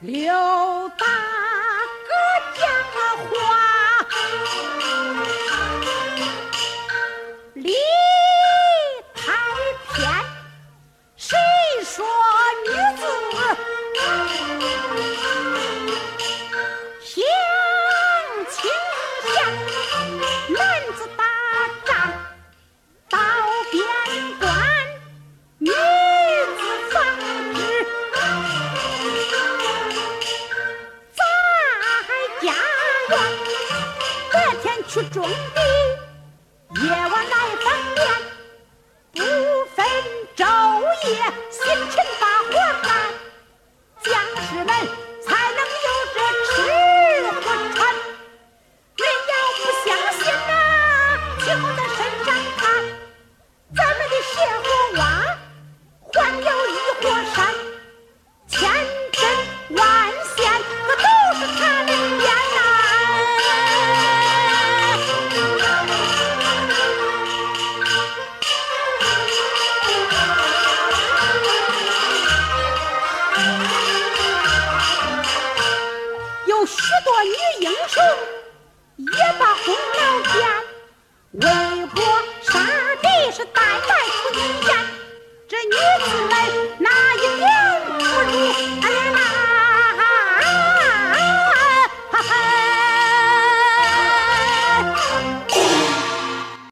刘大白天去种地夜晚来纺棉不分昼夜辛勤有许多女英雄也